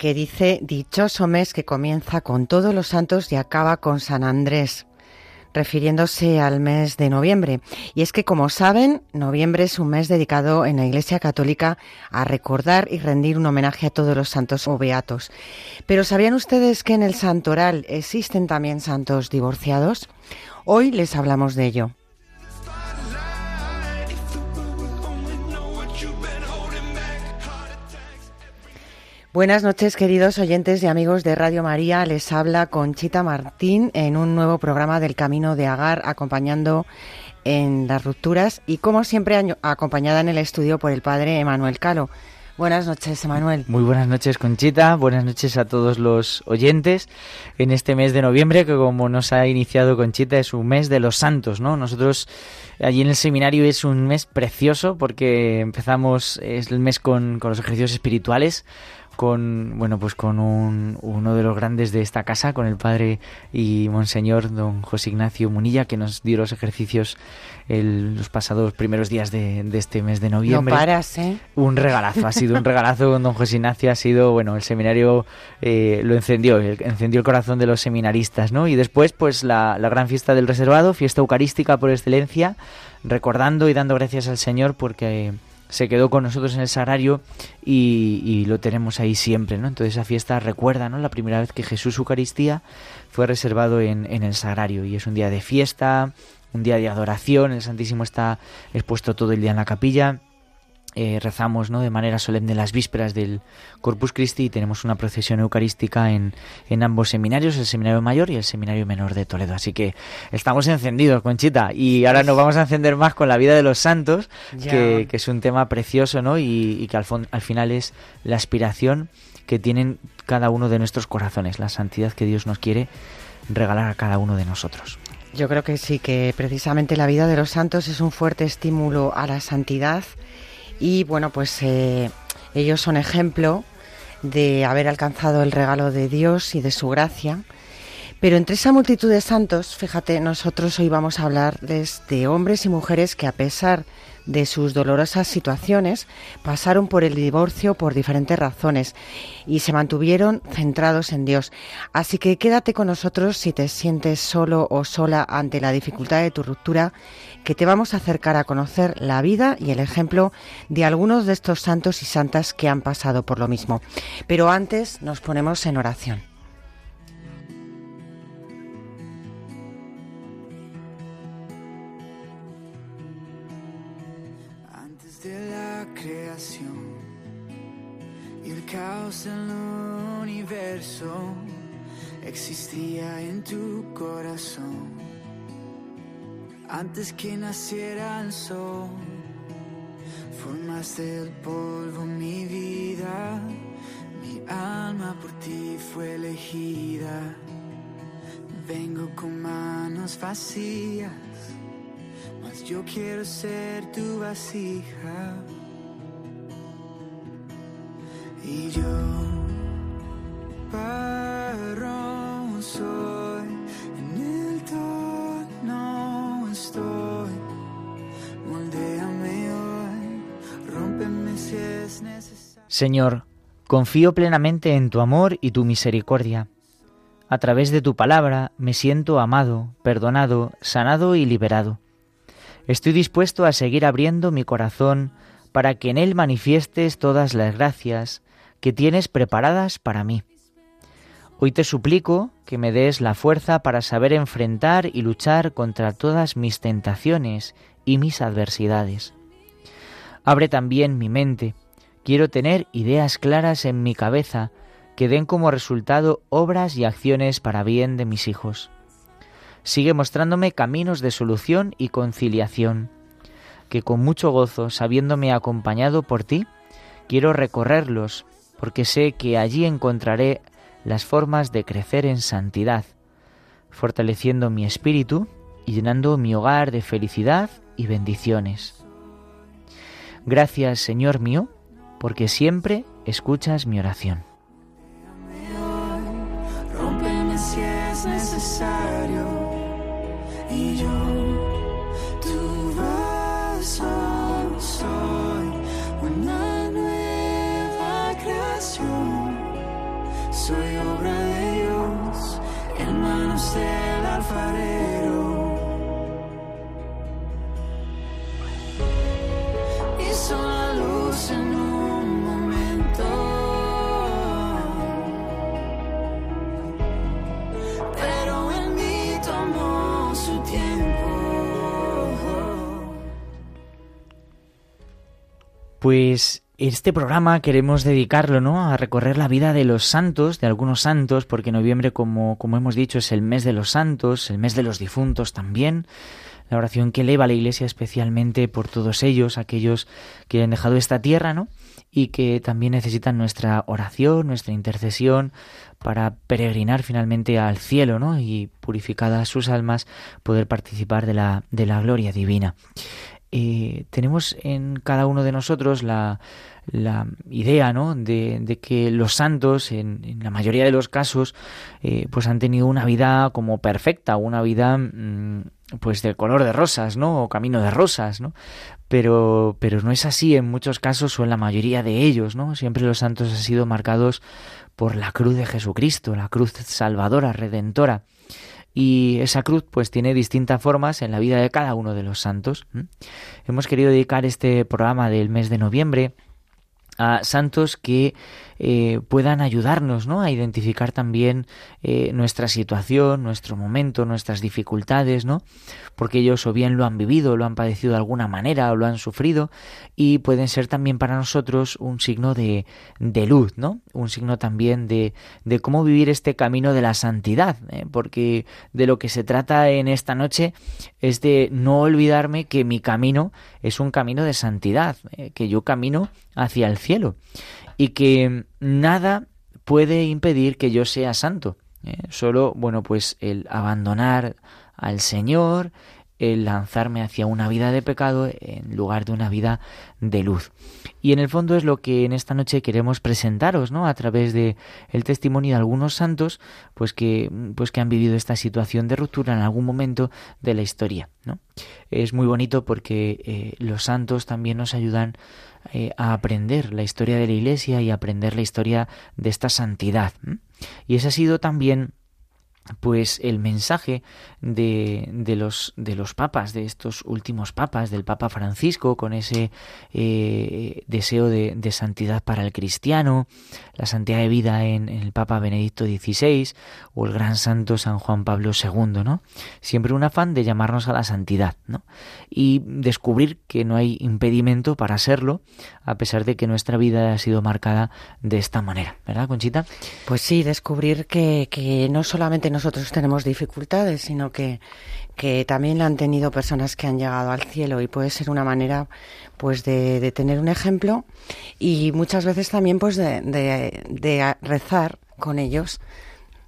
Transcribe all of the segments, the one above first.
que dice dichoso mes que comienza con todos los santos y acaba con San Andrés refiriéndose al mes de noviembre. Y es que, como saben, noviembre es un mes dedicado en la Iglesia Católica a recordar y rendir un homenaje a todos los santos o beatos. Pero ¿sabían ustedes que en el santoral existen también santos divorciados? Hoy les hablamos de ello. Buenas noches, queridos oyentes y amigos de Radio María. Les habla Conchita Martín en un nuevo programa del Camino de Agar, acompañando en las rupturas y, como siempre, acompañada en el estudio por el padre Emanuel Calo. Buenas noches, Emanuel. Muy buenas noches, Conchita. Buenas noches a todos los oyentes en este mes de noviembre, que como nos ha iniciado Conchita, es un mes de los santos, ¿no? Nosotros allí en el seminario es un mes precioso porque empezamos, el mes con, con los ejercicios espirituales con bueno pues con un, uno de los grandes de esta casa, con el padre y monseñor don José Ignacio Munilla, que nos dio los ejercicios el, los pasados primeros días de, este mes de noviembre. No paras, ¿eh? Un regalazo, ha sido un regalazo con don José Ignacio, ha sido, bueno, el seminario eh, lo encendió, encendió el corazón de los seminaristas, ¿no? Y después, pues la, la gran fiesta del reservado, fiesta eucarística por excelencia, recordando y dando gracias al Señor porque se quedó con nosotros en el sagrario y, lo tenemos ahí siempre, ¿no? Entonces esa fiesta recuerda, ¿no? La primera vez que Jesús Eucaristía fue reservado en, en el sagrario y es un día de fiesta, un día de adoración, el Santísimo está expuesto todo el día en la capilla eh, rezamos ¿no? de manera solemne las vísperas del Corpus Christi y tenemos una procesión eucarística en, en, ambos seminarios, el seminario mayor y el seminario menor de Toledo. Así que estamos encendidos, Conchita, y ahora nos vamos a encender más con la vida de los santos, que, es un tema precioso ¿no? y, que al, al final es la aspiración que tienen cada uno de nuestros corazones, la santidad que Dios nos quiere regalar a cada uno de nosotros. Yo creo que sí, que precisamente la vida de los santos es un fuerte estímulo a la santidad y bueno, pues eh, ellos son ejemplo de haber alcanzado el regalo de Dios y de su gracia. Pero entre esa multitud de santos, fíjate, nosotros hoy vamos a hablarles de hombres y mujeres que a pesar de sus dolorosas situaciones, pasaron por el divorcio por diferentes razones y se mantuvieron centrados en Dios. Así que quédate con nosotros si te sientes solo o sola ante la dificultad de tu ruptura, que te vamos a acercar a conocer la vida y el ejemplo de algunos de estos santos y santas que han pasado por lo mismo. Pero antes nos ponemos en oración. caos en el universo existía en tu corazón. Antes que naciera el sol, formaste el polvo mi vida. Mi alma por ti fue elegida. Vengo con manos vacías, mas yo quiero ser tu vasija y yo soy, Señor, confío plenamente en tu amor y tu misericordia. A través de tu palabra me siento amado, perdonado, sanado y liberado. Estoy dispuesto a seguir abriendo mi corazón para que en él manifiestes todas las gracias, que tienes preparadas para mí. Hoy te suplico que me des la fuerza para saber enfrentar y luchar contra todas mis tentaciones y mis adversidades. Abre también mi mente. Quiero tener ideas claras en mi cabeza que den como resultado obras y acciones para bien de mis hijos. Sigue mostrándome caminos de solución y conciliación, que con mucho gozo, sabiéndome acompañado por ti, quiero recorrerlos porque sé que allí encontraré las formas de crecer en santidad, fortaleciendo mi espíritu y llenando mi hogar de felicidad y bendiciones. Gracias, Señor mío, porque siempre escuchas mi oración. Rómpeme si es necesario. Y yo tu vaso soy una nueva creación. Soy obra de Dios en manos del alfarero Pues este programa queremos dedicarlo, ¿no? A recorrer la vida de los santos, de algunos santos, porque noviembre, como, como hemos dicho, es el mes de los santos, el mes de los difuntos también. La oración que eleva a la Iglesia especialmente por todos ellos, aquellos que han dejado esta tierra, ¿no? Y que también necesitan nuestra oración, nuestra intercesión para peregrinar finalmente al cielo, ¿no? Y purificadas sus almas, poder participar de la, de la gloria divina. Eh, tenemos en cada uno de nosotros la, la idea ¿no? de, de, que los santos, en, en, la mayoría de los casos, eh, pues han tenido una vida como perfecta, una vida mmm, pues del color de rosas, ¿no? O camino de rosas, ¿no? Pero, pero no es así en muchos casos o en la mayoría de ellos, ¿no? Siempre los santos han sido marcados por la cruz de Jesucristo, la cruz salvadora, redentora y esa cruz pues tiene distintas formas en la vida de cada uno de los santos. Hemos querido dedicar este programa del mes de noviembre a santos que eh, puedan ayudarnos ¿no? a identificar también eh, nuestra situación, nuestro momento, nuestras dificultades, ¿no? porque ellos o bien lo han vivido, lo han padecido de alguna manera o lo han sufrido y pueden ser también para nosotros un signo de, de luz, ¿no? un signo también de, de, cómo vivir este camino de la santidad, ¿eh? porque de lo que se trata en esta noche es de no olvidarme que mi camino es un camino de santidad, que yo camino hacia el cielo y que nada puede impedir que yo sea santo. ¿eh? Solo, bueno, pues el abandonar al Señor, el lanzarme hacia una vida de pecado en lugar de una vida de luz. Y en el fondo es lo que en esta noche queremos presentaros, ¿no? A través de el testimonio de algunos santos, pues que pues que han vivido esta situación de ruptura en algún momento de la historia, ¿no? Es muy bonito porque eh, los santos también nos ayudan eh, a aprender la historia de la Iglesia y aprender la historia de esta santidad. Y ese ha sido también pues el mensaje de, de, los, de los papas, de estos últimos papas, del Papa Francisco, con ese eh, deseo de, de, santidad para el cristiano, la santidad de vida en, el Papa Benedicto XVI o el gran santo San Juan Pablo II, ¿no? Siempre un afán de llamarnos a la santidad, ¿no? Y descubrir que no hay impedimento para serlo, a pesar de que nuestra vida ha sido marcada de esta manera, ¿verdad, Conchita? Pues sí, descubrir que, que no solamente nosotros tenemos dificultades, sino que, que también la han tenido personas que han llegado al cielo y puede ser una manera pues de, tener un ejemplo y muchas veces también pues de, de rezar con ellos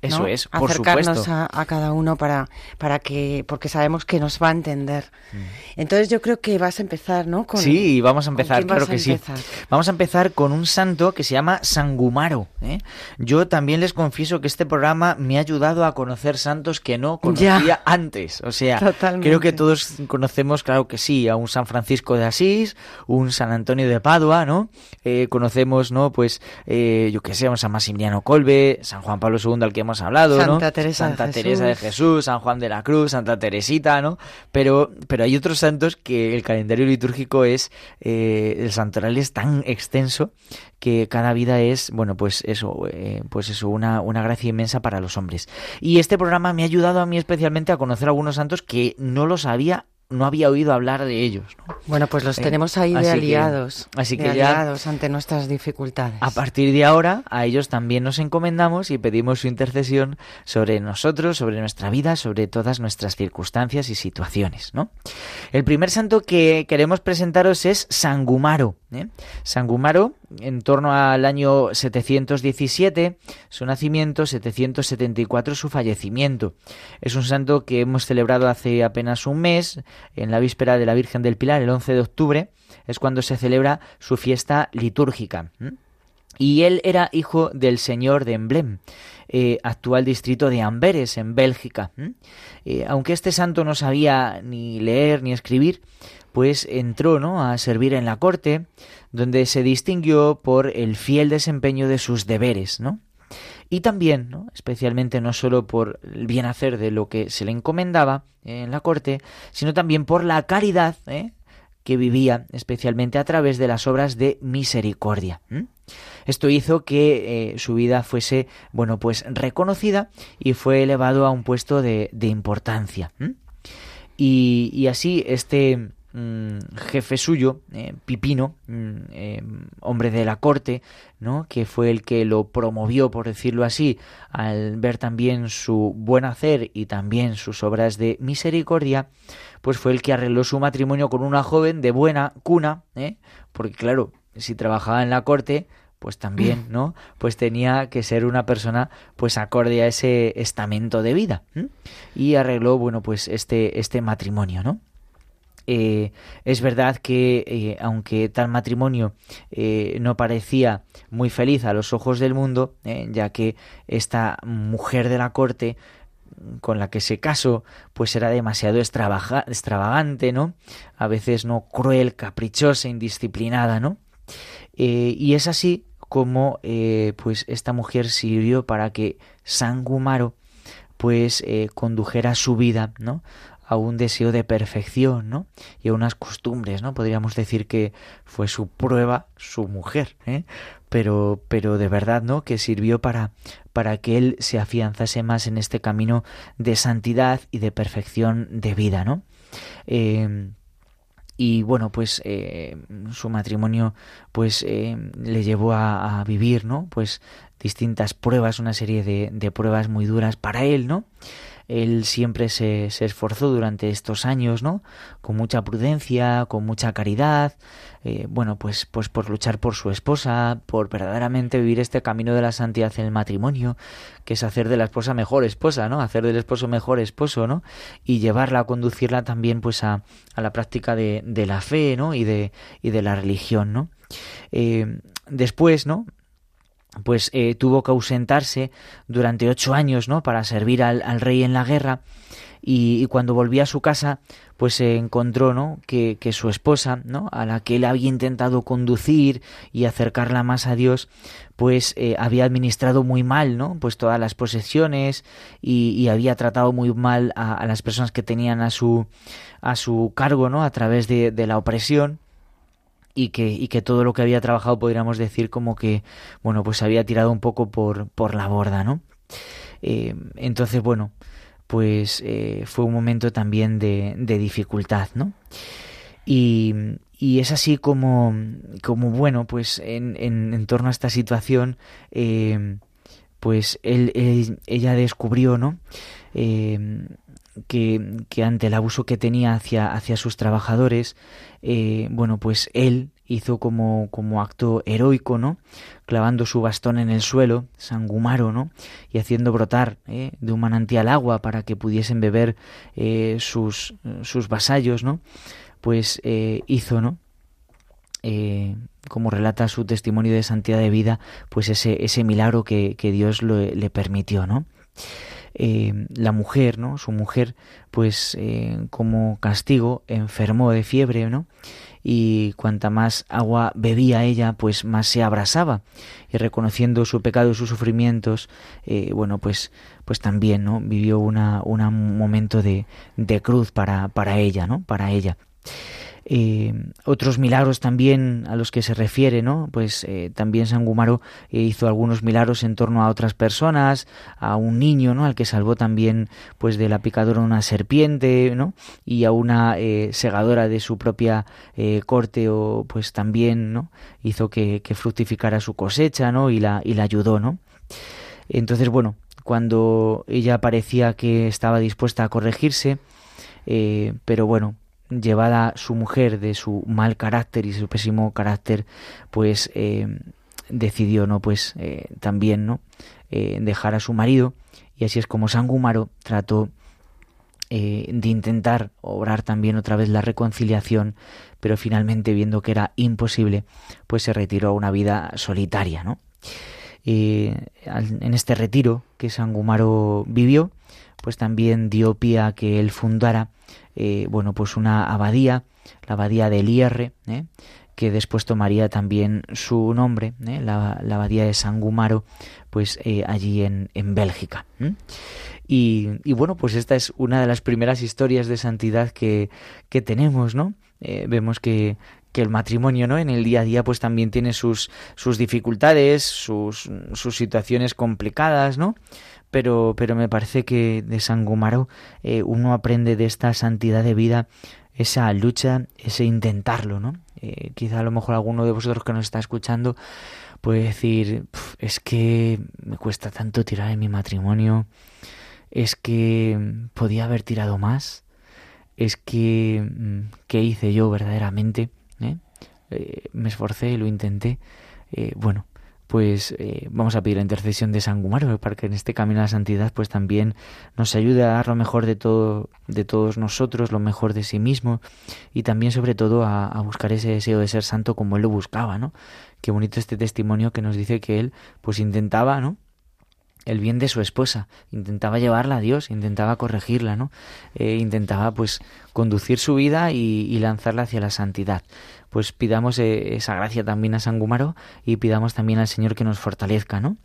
eso ¿no? es, por acercarnos supuesto. a, a, cada uno para, para que, porque sabemos que nos va a entender. Mm. Entonces yo creo que vas a empezar, ¿no? Con, sí, vamos a empezar, claro que empezar? sí. Vamos a empezar con un santo que se llama Sangumaro. ¿eh? Yo también les confieso que este programa me ha ayudado a conocer santos que no conocía ya. antes. O sea, Totalmente. creo que todos conocemos, claro que sí, a un San Francisco de Asís, un San Antonio de Padua, ¿no? Eh, conocemos, ¿no? Pues, eh, yo que sé, un San Maximiliano Colbe, San Juan Pablo II al que hemos hablado, Santa ¿no? Teresa Santa de Teresa de Jesús, San Juan de la Cruz, Santa Teresita, ¿no? Pero, pero hay otros santos que el calendario litúrgico es, eh, el santoral es tan extenso que cada vida es, bueno, pues eso, eh, pues eso, una, una gracia inmensa para los hombres. Y este programa me ha ayudado a mí especialmente a conocer algunos santos que no los había no había oído hablar de ellos. ¿no? Bueno, pues los tenemos ahí de aliados. Que, así de que aliados ya, ante nuestras dificultades. A partir de ahora, a ellos también nos encomendamos y pedimos su intercesión sobre nosotros, sobre nuestra vida, sobre todas nuestras circunstancias y situaciones. ¿no? El primer santo que queremos presentaros es Sangumaro. ¿Eh? San Gumaro, en torno al año 717, su nacimiento, 774 su fallecimiento. Es un santo que hemos celebrado hace apenas un mes, en la víspera de la Virgen del Pilar, el 11 de octubre, es cuando se celebra su fiesta litúrgica. Y él era hijo del señor de Emblem, eh, actual distrito de Amberes, en Bélgica. Eh, aunque este santo no sabía ni leer ni escribir, pues entró ¿no? a servir en la corte, donde se distinguió por el fiel desempeño de sus deberes, ¿no? Y también, ¿no? especialmente no solo por el bien hacer de lo que se le encomendaba en la corte, sino también por la caridad ¿eh? que vivía, especialmente a través de las obras de misericordia. Esto hizo que eh, su vida fuese, bueno, pues reconocida y fue elevado a un puesto de, importancia. Y, así este jefe suyo, eh, Pipino, mm, eh, hombre de la corte, ¿no? que fue el que lo promovió, por decirlo así, al ver también su buen hacer y también sus obras de misericordia, pues fue el que arregló su matrimonio con una joven de buena cuna, ¿eh? porque claro, si trabajaba en la corte, pues también, ¿no? Pues tenía que ser una persona pues acorde a ese estamento de vida. Y arregló, bueno, pues este, este matrimonio, ¿no? Eh, es verdad que eh, aunque tal matrimonio eh, no parecía muy feliz a los ojos del mundo, ya que esta mujer de la corte con la que se casó pues era demasiado extravagante, ¿no? A veces no cruel, caprichosa, indisciplinada, ¿no? y es así como pues esta mujer sirvió para que San Gumaro pues condujera su vida, ¿no? A un deseo de perfección, ¿no? Y a unas costumbres, ¿no? Podríamos decir que fue su prueba su mujer, ¿eh? Pero, pero de verdad, ¿no? Que sirvió para, para que él se afianzase más en este camino de santidad y de perfección de vida, ¿no? Eh, y bueno pues eh, su matrimonio pues eh, le llevó a, vivir no pues distintas pruebas una serie de, de, pruebas muy duras para él no él siempre se, esforzó durante estos años, ¿no? Con mucha prudencia, con mucha caridad, eh, bueno, pues, pues por luchar por su esposa, por verdaderamente vivir este camino de la santidad en el matrimonio, que es hacer de la esposa mejor esposa, ¿no? Hacer del esposo mejor esposo, ¿no? Y llevarla, conducirla también, pues, a, a la práctica de, de, la fe, ¿no? Y de, y de la religión, ¿no? Eh, después, ¿no? Pues eh, tuvo que ausentarse durante ocho años, ¿no? Para servir al, rey en la guerra y, cuando volvía a su casa, pues se encontró, ¿no? Que, su esposa, ¿no? A la que él había intentado conducir y acercarla más a Dios, pues eh, había administrado muy mal, ¿no? Pues todas las posesiones y, había tratado muy mal a, las personas que tenían a su a su cargo, ¿no? A través de la opresión y que, y que todo lo que había trabajado podríamos decir como que, bueno, pues había tirado un poco por, por la borda, ¿no? Eh, entonces, bueno, pues eh, fue un momento también de, dificultad, ¿no? Y, y, es así como, como bueno, pues en, en, en torno a esta situación, eh, pues él, él, ella descubrió, ¿no? Eh, que, ante el abuso que tenía hacia, hacia sus trabajadores, eh, bueno, pues él hizo como, como acto heroico, ¿no? Clavando su bastón en el suelo, sangumaro, ¿no? Y haciendo brotar ¿eh? de un manantial agua para que pudiesen beber eh, sus, sus vasallos, ¿no? Pues hizo, ¿no? Como relata su testimonio de santidad de vida, pues ese, ese milagro que, que Dios le permitió, ¿no? Eh, la mujer, ¿no? Su mujer, pues eh, como castigo, enfermó de fiebre, ¿no? Y cuanta más agua bebía ella, pues más se abrasaba. Y reconociendo su pecado y sus sufrimientos, eh, bueno, pues, pues también, ¿no? Vivió una, un momento de, de cruz para, para ella, ¿no? Para ella. Eh, otros milagros también a los que se refiere, ¿no? Pues eh, también San Gumaro eh, hizo algunos milagros en torno a otras personas, a un niño, ¿no? Al que salvó también, pues, de la picadura una serpiente, ¿no? Y a una segadora de su propia corte, o pues también, ¿no? Hizo que, que, fructificara su cosecha, ¿no? Y la, y la ayudó, ¿no? Entonces, bueno, cuando ella parecía que estaba dispuesta a corregirse, pero bueno, llevada su mujer de su mal carácter y su pésimo carácter, pues eh, decidió, ¿no? Pues eh, también, ¿no? Eh, dejar a su marido y así es como Sangumaro trató de intentar obrar también otra vez la reconciliación, pero finalmente viendo que era imposible, pues se retiró a una vida solitaria, ¿no? en este retiro que Sangumaro vivió, pues también dio pie a que él fundara, eh, bueno, pues una abadía, la abadía del IR, ¿eh? que después tomaría también su nombre, ¿eh? la, abadía de Sangumaro, pues allí en, en Bélgica. Y, bueno, pues esta es una de las primeras historias de santidad que, que tenemos, ¿no? vemos que, que el matrimonio, ¿no? En el día a día, pues también tiene sus, sus dificultades, sus, sus situaciones complicadas, ¿no? Pero, pero me parece que de San Gumaro eh, uno aprende de esta santidad de vida esa lucha, ese intentarlo, ¿no? Eh, quizá a lo mejor alguno de vosotros que nos está escuchando puede decir, es que me cuesta tanto tirar en mi matrimonio, es que podía haber tirado más, es que, mm, ¿qué hice yo verdaderamente? ¿eh? Eh, me esforcé, lo intenté. Eh, bueno, pues vamos a pedir la intercesión de San Gumaro para que en este camino a la santidad pues también nos ayude a dar lo mejor de todo de todos nosotros lo mejor de sí mismo y también sobre todo a, a, buscar ese deseo de ser santo como él lo buscaba no qué bonito este testimonio que nos dice que él pues intentaba no el bien de su esposa, intentaba llevarla a Dios, intentaba corregirla, ¿no? Eh, intentaba pues conducir su vida y, lanzarla hacia la santidad. Pues pidamos eh, esa gracia también a San Gumaro y pidamos también al Señor que nos fortalezca, ¿no?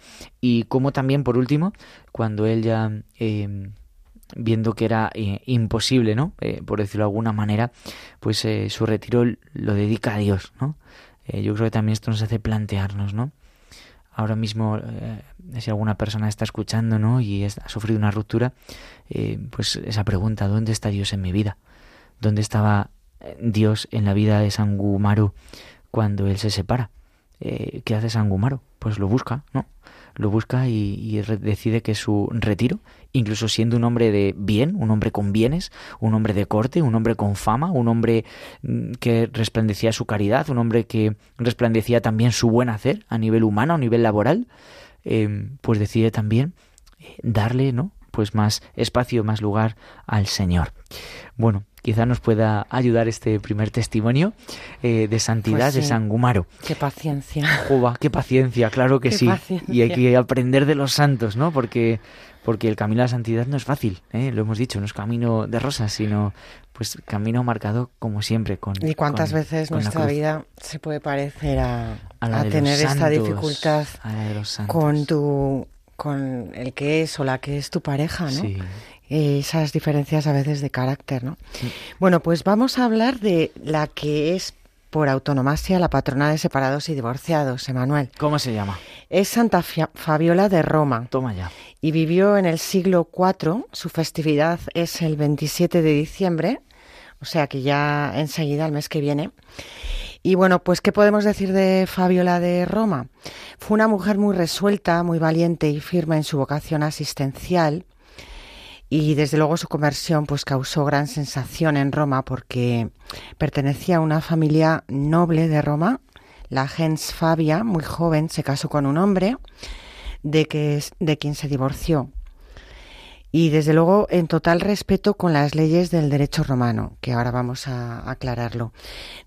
Y como también, por último, cuando él ya em, viendo que era eh, imposible, ¿no? por decirlo de alguna manera, pues su retiro lo dedica a Dios, ¿no? yo creo que también esto nos hace plantearnos, ¿no? Ahora mismo, eh, si alguna persona está escuchando ¿no? y ha sufrido una ruptura, eh, pues esa pregunta, ¿dónde está Dios en mi vida? ¿Dónde estaba eh, Dios en la vida de San Gumaro cuando él se separa? ¿Qué hace San Gumaro? Pues lo busca, ¿no? Lo busca y, decide que su retiro, incluso siendo un hombre de bien, un hombre con bienes, un hombre de corte, un hombre con fama, un hombre mm, que resplandecía su caridad, un hombre que resplandecía también su buen hacer a nivel humano, a nivel laboral, em, pues decide también eh, darle, ¿no? Pues más espacio, más lugar al Señor. Bueno, quizá nos pueda ayudar este primer testimonio eh, de santidad pues de San Gumaro. Qué paciencia. Juba, qué paciencia, claro que sí. Y hay que aprender de los santos, ¿no? Porque, porque el camino a la santidad no es fácil, ¿eh? lo hemos dicho, no es camino de rosas, sino pues camino marcado como siempre con y cuántas veces nuestra vida se puede parecer a, a, tener esta dificultad con tu con el que es o la que es tu pareja, ¿no? Sí esas diferencias a veces de carácter, ¿no? Bueno, pues vamos a hablar de la que es por autonomasia la patrona de separados y divorciados, Emanuel. ¿Cómo se llama? Es Santa Fabiola de Roma. Toma ya. Y vivió en el siglo IV. Su festividad es el 27 de diciembre, o sea que ya enseguida, el mes que viene. Y bueno, pues ¿qué podemos decir de Fabiola de Roma? Fue una mujer muy resuelta, muy valiente y firme en su vocación asistencial y desde luego su conversión pues causó gran sensación en Roma porque pertenecía a una familia noble de Roma. La gens Fabia, muy joven, se casó con un hombre de, que, de quien se divorció. Y desde luego en total respeto con las leyes del derecho romano, que ahora vamos a aclararlo.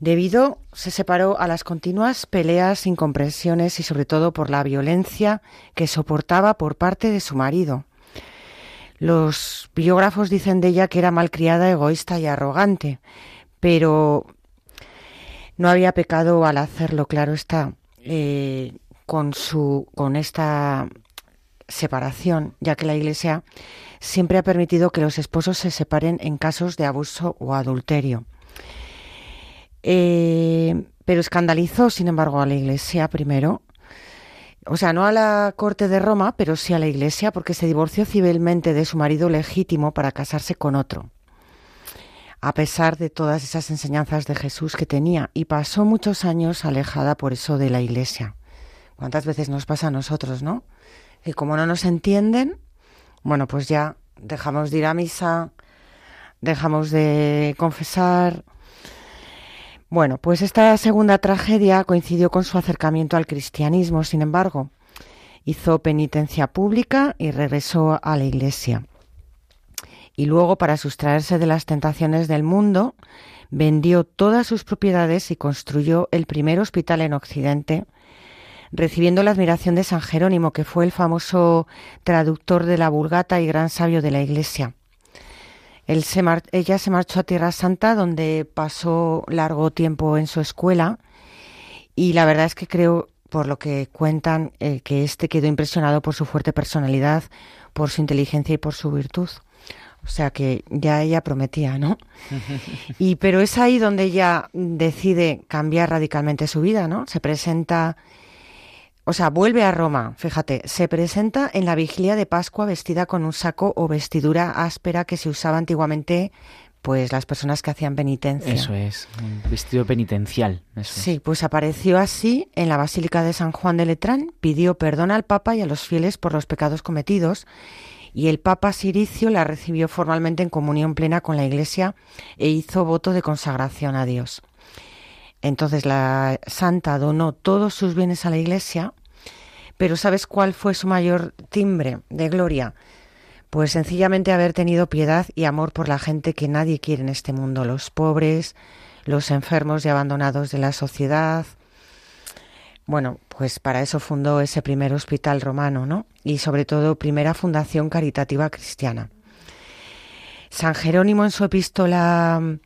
Debido se separó a las continuas peleas, incompresiones y sobre todo por la violencia que soportaba por parte de su marido los biógrafos dicen de ella que era malcriada, egoísta y arrogante, pero no había pecado al hacerlo, claro está, eh, con, su, con esta separación, ya que la Iglesia siempre ha permitido que los esposos se separen en casos de abuso o adulterio. Eh, pero escandalizó, sin embargo, a la Iglesia primero o sea, no a la corte de Roma, pero sí a la iglesia, porque se divorció civilmente de su marido legítimo para casarse con otro, a pesar de todas esas enseñanzas de Jesús que tenía, y pasó muchos años alejada por eso de la iglesia. ¿Cuántas veces nos pasa a nosotros, no? Y como no nos entienden, bueno, pues ya dejamos de ir a misa, dejamos de confesar, Bueno, pues esta segunda tragedia coincidió con su acercamiento al cristianismo, sin embargo. Hizo penitencia pública y regresó a la iglesia. Y luego, para sustraerse de las tentaciones del mundo, vendió todas sus propiedades y construyó el primer hospital en Occidente, recibiendo la admiración de San Jerónimo, que fue el famoso traductor de la Vulgata y gran sabio de la Iglesia. Ella se marchó a Tierra Santa, donde pasó largo tiempo en su escuela, y la verdad es que creo, por lo que cuentan, eh, que este quedó impresionado por su fuerte personalidad, por su inteligencia y por su virtud. O sea que ya ella prometía, ¿no? Y pero es ahí donde ella decide cambiar radicalmente su vida, ¿no? Se presenta o sea, vuelve a Roma, fíjate, se presenta en la vigilia de Pascua vestida con un saco o vestidura áspera que se usaba antiguamente pues las personas que hacían penitencia. Eso es, un vestido penitencial. sí, pues apareció así en la Basílica de San Juan de Letrán, pidió perdón al Papa y a los fieles por los pecados cometidos y el Papa Siricio la recibió formalmente en comunión plena con la Iglesia e hizo voto de consagración a Dios. Entonces la santa donó todos sus bienes a la Iglesia pero ¿sabes cuál fue su mayor timbre de gloria? Pues sencillamente haber tenido piedad y amor por la gente que nadie quiere en este mundo, los pobres, los enfermos y abandonados de la sociedad. Bueno, pues para eso fundó ese primer hospital romano, ¿no? Y sobre todo primera fundación caritativa cristiana. San Jerónimo en su epístola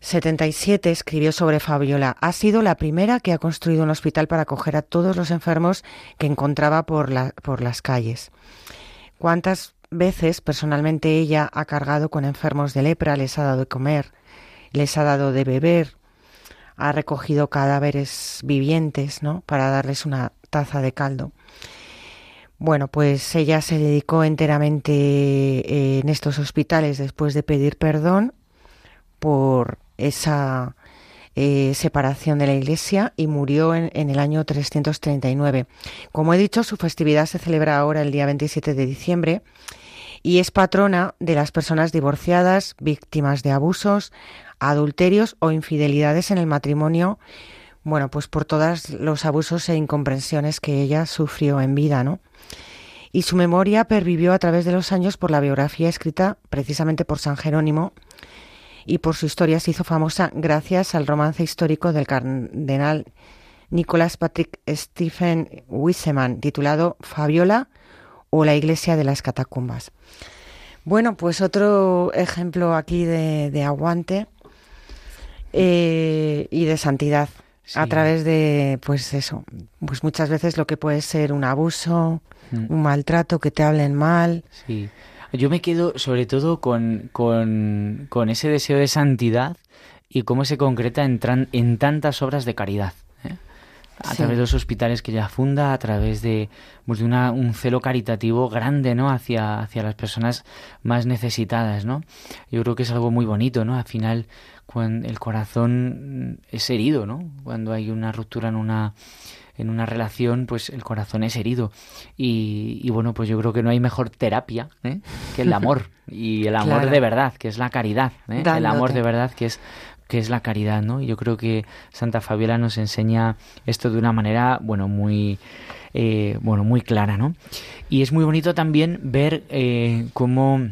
77 escribió sobre Fabiola. Ha sido la primera que ha construido un hospital para acoger a todos los enfermos que encontraba por, las calles. ¿Cuántas veces personalmente ella ha cargado con enfermos de lepra, les ha dado de comer, les ha dado de beber, ha recogido cadáveres vivientes, ¿no? Para darles una taza de caldo. Bueno, pues ella se dedicó enteramente eh, en estos hospitales después de pedir perdón por esa eh, separación de la Iglesia y murió en, en, el año 339. Como he dicho, su festividad se celebra ahora el día 27 de diciembre y es patrona de las personas divorciadas, víctimas de abusos, adulterios o infidelidades en el matrimonio, bueno, pues por todos los abusos e incomprensiones que ella sufrió en vida, ¿no? y su memoria pervivió a través de los años por la biografía escrita precisamente por San Jerónimo y por su historia se hizo famosa gracias al romance histórico del cardenal Nicolás Patrick Stephen Wiseman titulado Fabiola o la Iglesia de las Catacumbas. Bueno, pues otro ejemplo aquí de, aguante eh, y de santidad a través de, pues eso, pues muchas veces lo que puede ser un abuso, Mm. un maltrato, que te hablen mal. Sí. Yo me quedo sobre todo con, con, ese deseo de santidad y cómo se concreta en, en tantas obras de caridad. ¿eh? A través de los hospitales que ella funda, a través de, pues de una, un celo caritativo grande ¿no? hacia, hacia las personas más necesitadas. ¿no? Yo creo que es algo muy bonito. ¿no? Al final, cuando el corazón es herido, ¿no? cuando hay una ruptura en una en una relación, pues el corazón es herido. Y, bueno, pues yo creo que no hay mejor terapia ¿eh? que el amor. Y el amor de verdad, que es la caridad. ¿eh? El amor de verdad, que es que es la caridad, ¿no? Y yo creo que Santa Fabiola nos enseña esto de una manera, bueno, muy, eh, bueno, muy clara, ¿no? Y es muy bonito también ver cómo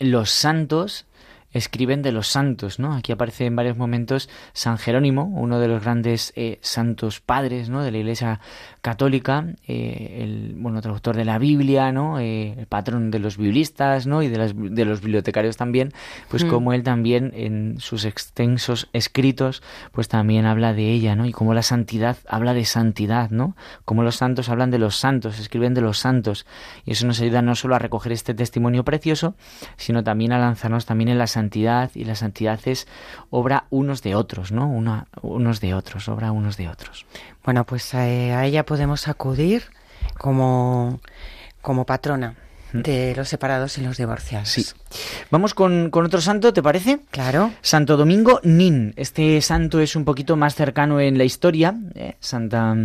los santos escriben de los santos, ¿no? Aquí aparece en varios momentos San Jerónimo, uno de los grandes eh, santos padres, ¿no? De la Iglesia católica, eh, el bueno traductor de la Biblia, ¿no? Eh, el patrón de los biblistas, ¿no? Y de, las, de los bibliotecarios también, pues mm. como él también en sus extensos escritos, pues también habla de ella, ¿no? Y como la santidad habla de santidad, ¿no? Como los santos hablan de los santos, escriben de los santos, y eso nos ayuda no solo a recoger este testimonio precioso, sino también a lanzarnos también en la santidad santidad y la santidad es obra unos de otros, ¿no? Una, unos de otros, obra unos de otros. Bueno, pues eh, a, ella podemos acudir como, como patrona mm. de los separados y los divorciados. Sí. Vamos con, otro santo, ¿te parece? Claro. Santo Domingo Nin. Este santo es un poquito más cercano en la historia. ¿eh? Santa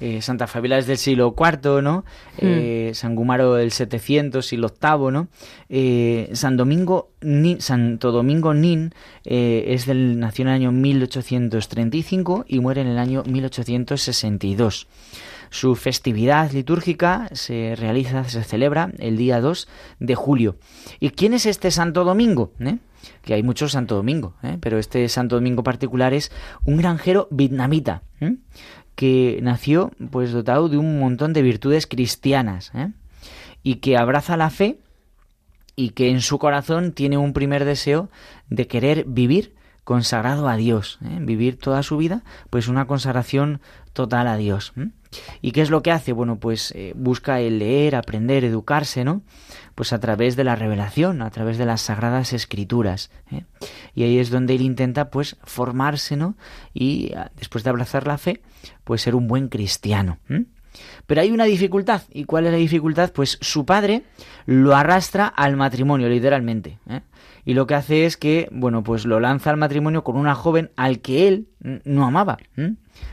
eh, Santa Fabiola es del siglo IV, ¿no? Eh, San Gumaro del 700, siglo VIII, ¿no? Eh, San Domingo, Santo Domingo Nin es del, nació en el año 1835 y muere en el año 1862. Su festividad litúrgica se realiza, se celebra el día 2 de julio. ¿Y quién es este Santo Domingo? Que hay muchos Santo Domingo, pero este Santo Domingo particular es un granjero vietnamita que nació pues dotado de un montón de virtudes cristianas ¿eh? y que abraza la fe y que en su corazón tiene un primer deseo de querer vivir consagrado a Dios, ¿eh? vivir toda su vida, pues una consagración total a Dios. ¿Y qué es lo que hace? Bueno, pues eh, busca el leer, aprender, educarse, ¿no? Pues a través de la revelación, a través de las sagradas escrituras. ¿eh? Y ahí es donde él intenta, pues, formarse, ¿no? Y ah, después de abrazar la fe, pues ser un buen cristiano. Pero hay una dificultad. ¿Y cuál es la dificultad? Pues su padre lo arrastra al matrimonio, literalmente. ¿eh? Y lo que hace es que, bueno, pues lo lanza al matrimonio con una joven al que él no amaba.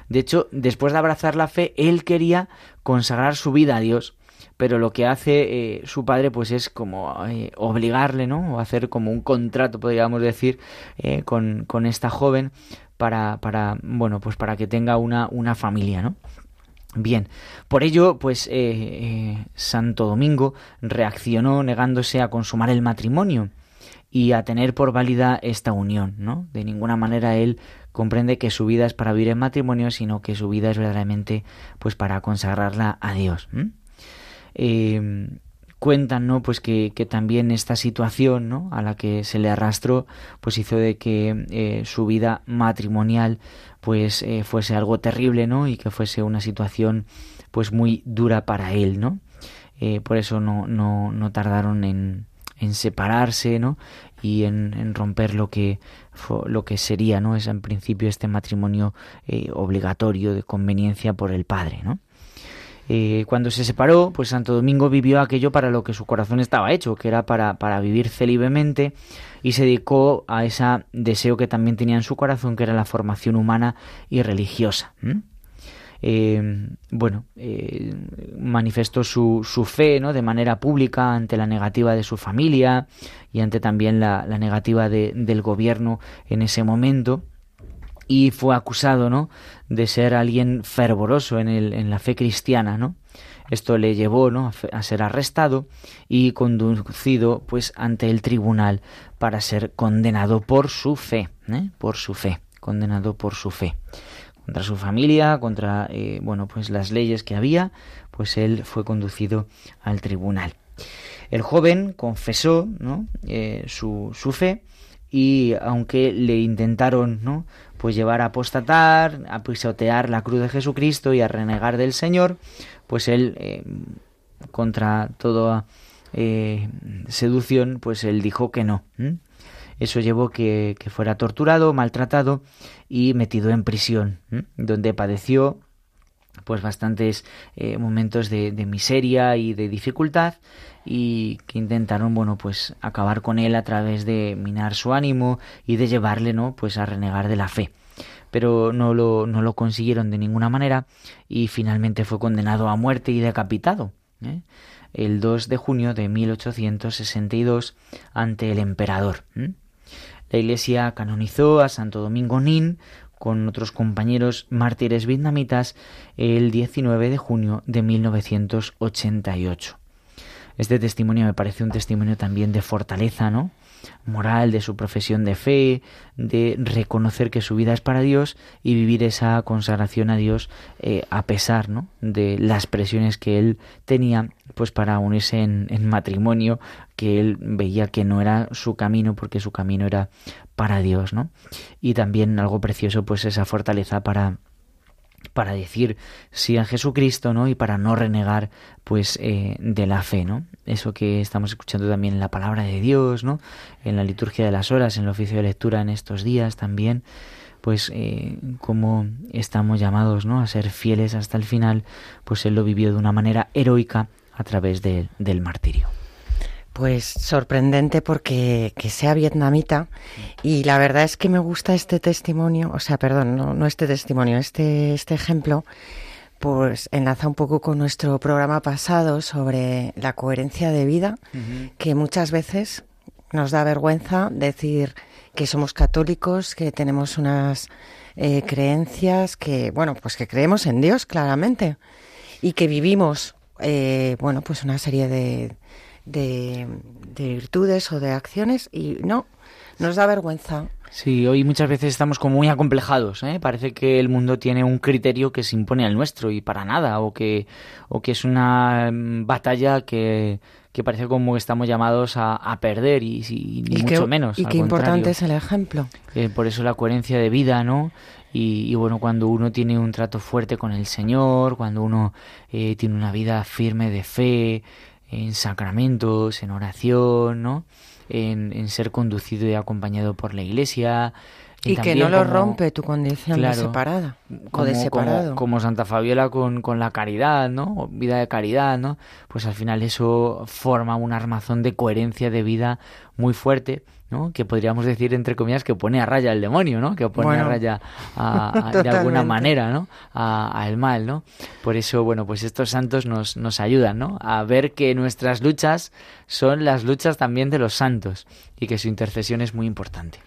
De hecho, después de abrazar la fe, él quería consagrar su vida a Dios. Pero lo que hace eh, su padre, pues es como eh, obligarle, ¿no? O hacer como un contrato, podríamos decir, con, con esta joven para, para, bueno, pues para que tenga una, una familia, ¿no? Bien, por ello, pues eh, eh, Santo Domingo reaccionó negándose a consumar el matrimonio y a tener por válida esta unión, ¿no? De ninguna manera él comprende que su vida es para vivir en matrimonio, sino que su vida es verdaderamente, pues, para consagrarla a Dios cuentan, ¿no? Pues que, que, también esta situación, ¿no? A la que se le arrastró, pues hizo de que eh, su vida matrimonial, pues eh, fuese algo terrible, ¿no? Y que fuese una situación, pues muy dura para él, ¿no? Eh, por eso no, no, no tardaron en, en separarse, ¿no? Y en, en, romper lo que lo que sería, ¿no? Es en principio este matrimonio obligatorio de conveniencia por el padre, ¿no? Eh, cuando se separó, pues Santo Domingo vivió aquello para lo que su corazón estaba hecho, que era para, para vivir célibamente y se dedicó a ese deseo que también tenía en su corazón, que era la formación humana y religiosa. Eh, bueno, eh, manifestó su, su, fe ¿no? de manera pública ante la negativa de su familia y ante también la, la negativa de, del gobierno en ese momento y fue acusado, ¿no? de ser alguien fervoroso en, el, en la fe cristiana, ¿no? Esto le llevó ¿no? a ser arrestado y conducido pues ante el tribunal para ser condenado por su fe, ¿eh? por su fe, condenado por su fe contra su familia, contra eh, bueno pues las leyes que había, pues él fue conducido al tribunal. El joven confesó ¿no? Eh, su, su fe y aunque le intentaron ¿no? Pues llevar a apostatar, a pisotear la cruz de Jesucristo y a renegar del Señor, pues él, eh, contra toda eh, seducción, pues él dijo que no. Eso llevó que, que, fuera torturado, maltratado y metido en prisión, donde padeció pues bastantes eh, momentos de, miseria y de dificultad y que intentaron bueno pues acabar con él a través de minar su ánimo y de llevarle no pues a renegar de la fe pero no lo, no lo consiguieron de ninguna manera y finalmente fue condenado a muerte y decapitado ¿eh? el 2 de junio de 1862 ante el emperador. La Iglesia canonizó a Santo Domingo Nin con otros compañeros mártires vietnamitas el 19 de junio de 1988. Este testimonio me parece un testimonio también de fortaleza, ¿no? Moral, de su profesión de fe, de reconocer que su vida es para Dios y vivir esa consagración a Dios eh, a pesar ¿no? de las presiones que él tenía pues para unirse en, en matrimonio que él veía que no era su camino porque su camino era para Dios, ¿no? Y también algo precioso pues esa fortaleza para para decir sí a Jesucristo, ¿no? Y para no renegar, pues, eh, de la fe, ¿no? Eso que estamos escuchando también en la palabra de Dios, ¿no? En la liturgia de las horas, en el oficio de lectura en estos días también, pues, eh, como estamos llamados, ¿no? A ser fieles hasta el final, pues él lo vivió de una manera heroica a través del martirio. Pues sorprendente porque que sea vietnamita. Y la verdad es que me gusta este testimonio, o sea, perdón, no, no este testimonio, este, este ejemplo, pues enlaza un poco con nuestro programa pasado sobre la coherencia de vida, que muchas veces nos da vergüenza decir que somos católicos, que tenemos unas eh, creencias, que bueno, pues que creemos en Dios claramente y que vivimos, eh, bueno, pues una serie de, de, de virtudes o de acciones y no, nos da vergüenza. Sí, hoy muchas veces estamos como muy acomplejados, ¿eh? Parece que el mundo tiene un criterio que se impone al nuestro y para nada, o que, o que es una mm, batalla que, que parece como que estamos llamados a, a perder y, y ni y mucho menos. Y qué importante es el ejemplo. Eh, por eso la coherencia de vida, ¿no? Y, y bueno, cuando uno tiene un trato fuerte con el Señor, cuando uno eh, tiene una vida firme de fe, en sacramentos, en oración, ¿no? En, en ser conducido y acompañado por la Iglesia. Y, que no lo como- rompe tu condición de Claro, separada o como, de separado. como, como Santa Fabiola con, con la caridad, ¿no? O Vida de caridad, ¿no? Pues al final eso forma un armazón de coherencia de vida muy fuerte, ¿no? Que podríamos decir, entre comillas, que pone a raya al demonio, ¿no? Que pone Bueno, a raya a- a- de alguna manera, ¿no? A- Al mal, ¿no? Por eso, bueno, pues estos santos nos, nos ayudan, ¿no? A ver que nuestras luchas son las luchas también de los santos y que su intercesión es muy importante.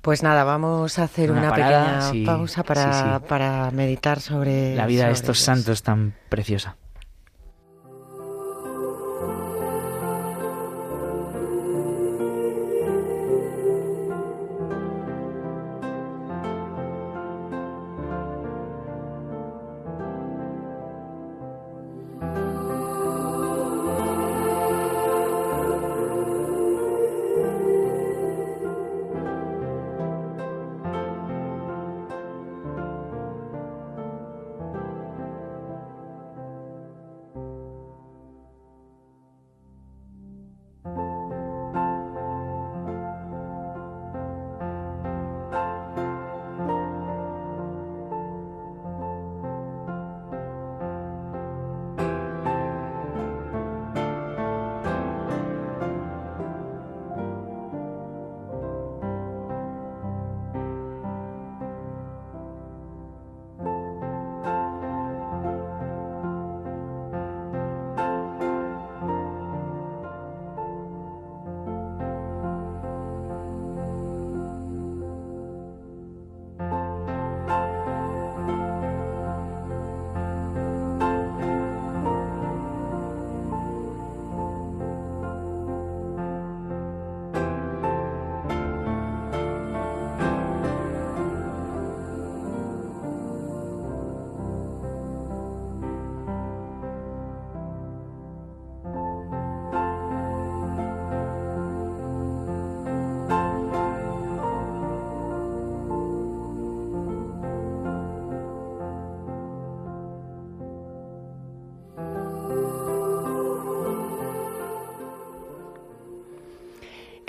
Pues nada, vamos a hacer Una una, parada, pequeña sí, pausa para, sí, sí. para meditar sobre La vida de estos santos tan preciosa.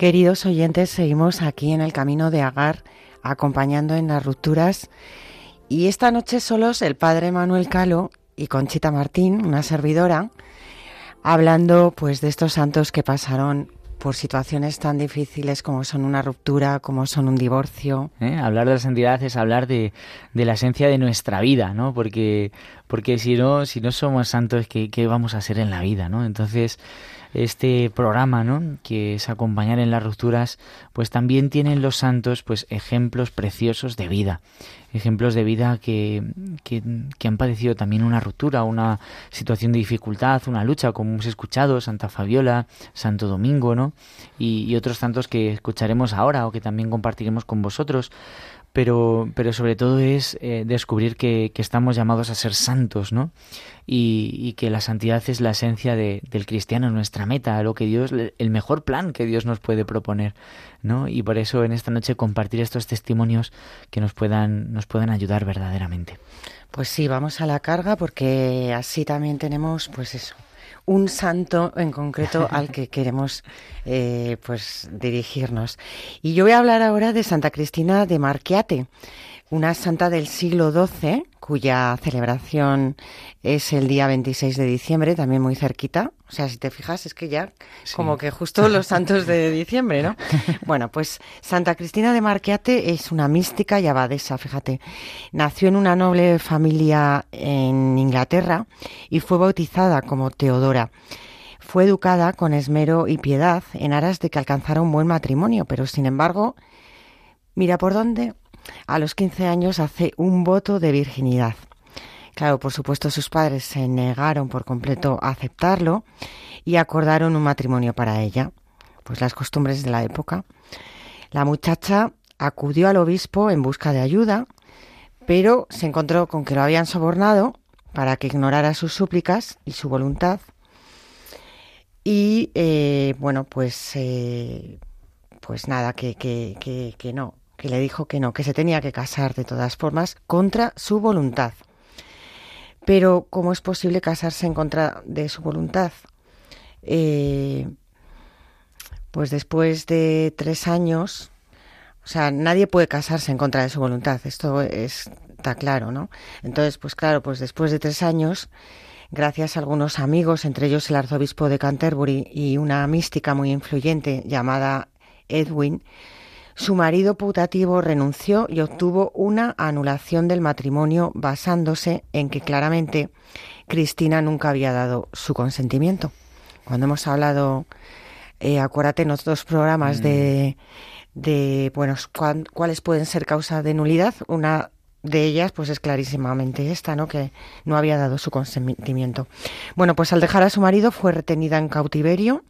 Queridos oyentes, seguimos aquí en el camino de Agar, acompañando en las rupturas. Y esta noche solos el padre Manuel Calo y Conchita Martín, una servidora, hablando pues de estos santos que pasaron por situaciones tan difíciles como son una ruptura, como son un divorcio. ¿eh? Hablar de la santidad es hablar de, de la esencia de nuestra vida, ¿no? Porque, porque si no, si no somos santos, ¿qué, qué vamos a hacer en la vida, ¿no? Entonces, este programa, ¿no? Que es acompañar en las rupturas, pues también tienen los santos, pues ejemplos preciosos de vida, ejemplos de vida que, que, han padecido también una ruptura, una situación de dificultad, una lucha, como hemos escuchado, Santa Fabiola, Santo Domingo, ¿no? Y, y otros tantos que escucharemos ahora o que también compartiremos con vosotros pero, pero sobre todo es eh, descubrir que, que, estamos llamados a ser santos, ¿no? Y, y que la santidad es la esencia de, del cristiano, nuestra meta, lo que Dios, el mejor plan que Dios nos puede proponer, ¿no? Y por eso en esta noche compartir estos testimonios que nos puedan, nos puedan ayudar verdaderamente. Pues sí, vamos a la carga porque así también tenemos, pues eso, un santo en concreto al que queremos eh, pues dirigirnos. Y yo voy a hablar ahora de Santa Cristina de Marchiate, una santa del siglo XII, cuya celebración es el día 26 de diciembre, también muy cerquita. O sea, si te fijas, es que ya como que justo los santos de diciembre, ¿no? Bueno, pues Santa Cristina de Marquiate es una mística y abadesa, fíjate. Nació en una noble familia en Inglaterra y fue bautizada como Teodora. Fue educada con esmero y piedad en aras de que alcanzara un buen matrimonio, pero sin embargo, mira por dónde, a los 15 años hace un voto de virginidad. Claro, por supuesto sus padres se negaron por completo a aceptarlo y acordaron un matrimonio para ella, pues las costumbres de la época. La muchacha acudió al obispo en busca de ayuda, pero se encontró con que lo habían sobornado para que ignorara sus súplicas y su voluntad. Y eh, bueno, pues, eh, pues nada, que, que, que, que no, que le dijo que no, que se tenía que casar de todas formas contra su voluntad. Pero ¿cómo es posible casarse en contra de su voluntad? Eh, pues después de tres años, o sea, nadie puede casarse en contra de su voluntad, esto está claro, ¿no? Entonces, pues claro, pues después de tres años, gracias a algunos amigos, entre ellos el arzobispo de Canterbury y una mística muy influyente llamada Edwin, su marido putativo renunció y obtuvo una anulación del matrimonio basándose en que claramente Cristina nunca había dado su consentimiento. Cuando hemos hablado, eh, acuérdate en otros programas de, mm. de bueno, cuáles pueden ser causas de nulidad, una de ellas pues es clarísimamente esta, ¿no? Que no había dado su consentimiento. Bueno, pues al dejar a su marido fue retenida en cautiverio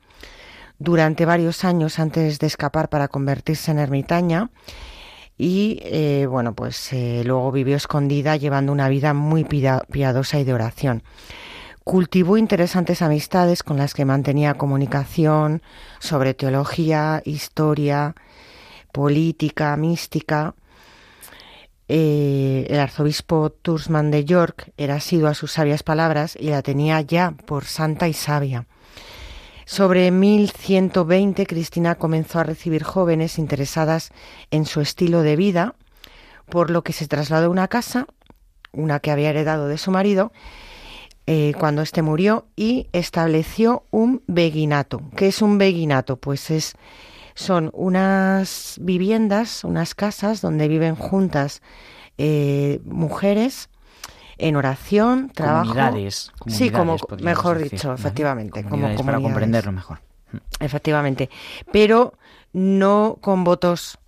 durante varios años antes de escapar para convertirse en ermitaña y eh, bueno pues eh, luego vivió escondida llevando una vida muy piadosa y de oración. Cultivó interesantes amistades con las que mantenía comunicación sobre teología, historia, política, mística. Eh, el arzobispo Tursman de York era asiduo a sus sabias palabras y la tenía ya por santa y sabia. Sobre 1120, Cristina comenzó a recibir jóvenes interesadas en su estilo de vida, por lo que se trasladó a una casa, una que había heredado de su marido, eh, cuando éste murió, y estableció un beguinato. ¿Qué es un beguinato? Pues es, son unas viviendas, unas casas donde viven juntas eh, mujeres en oración, trabajo. Comunidades. sí, como mejor dicho, efectivamente, como para comprenderlo mejor. Efectivamente, pero no con votos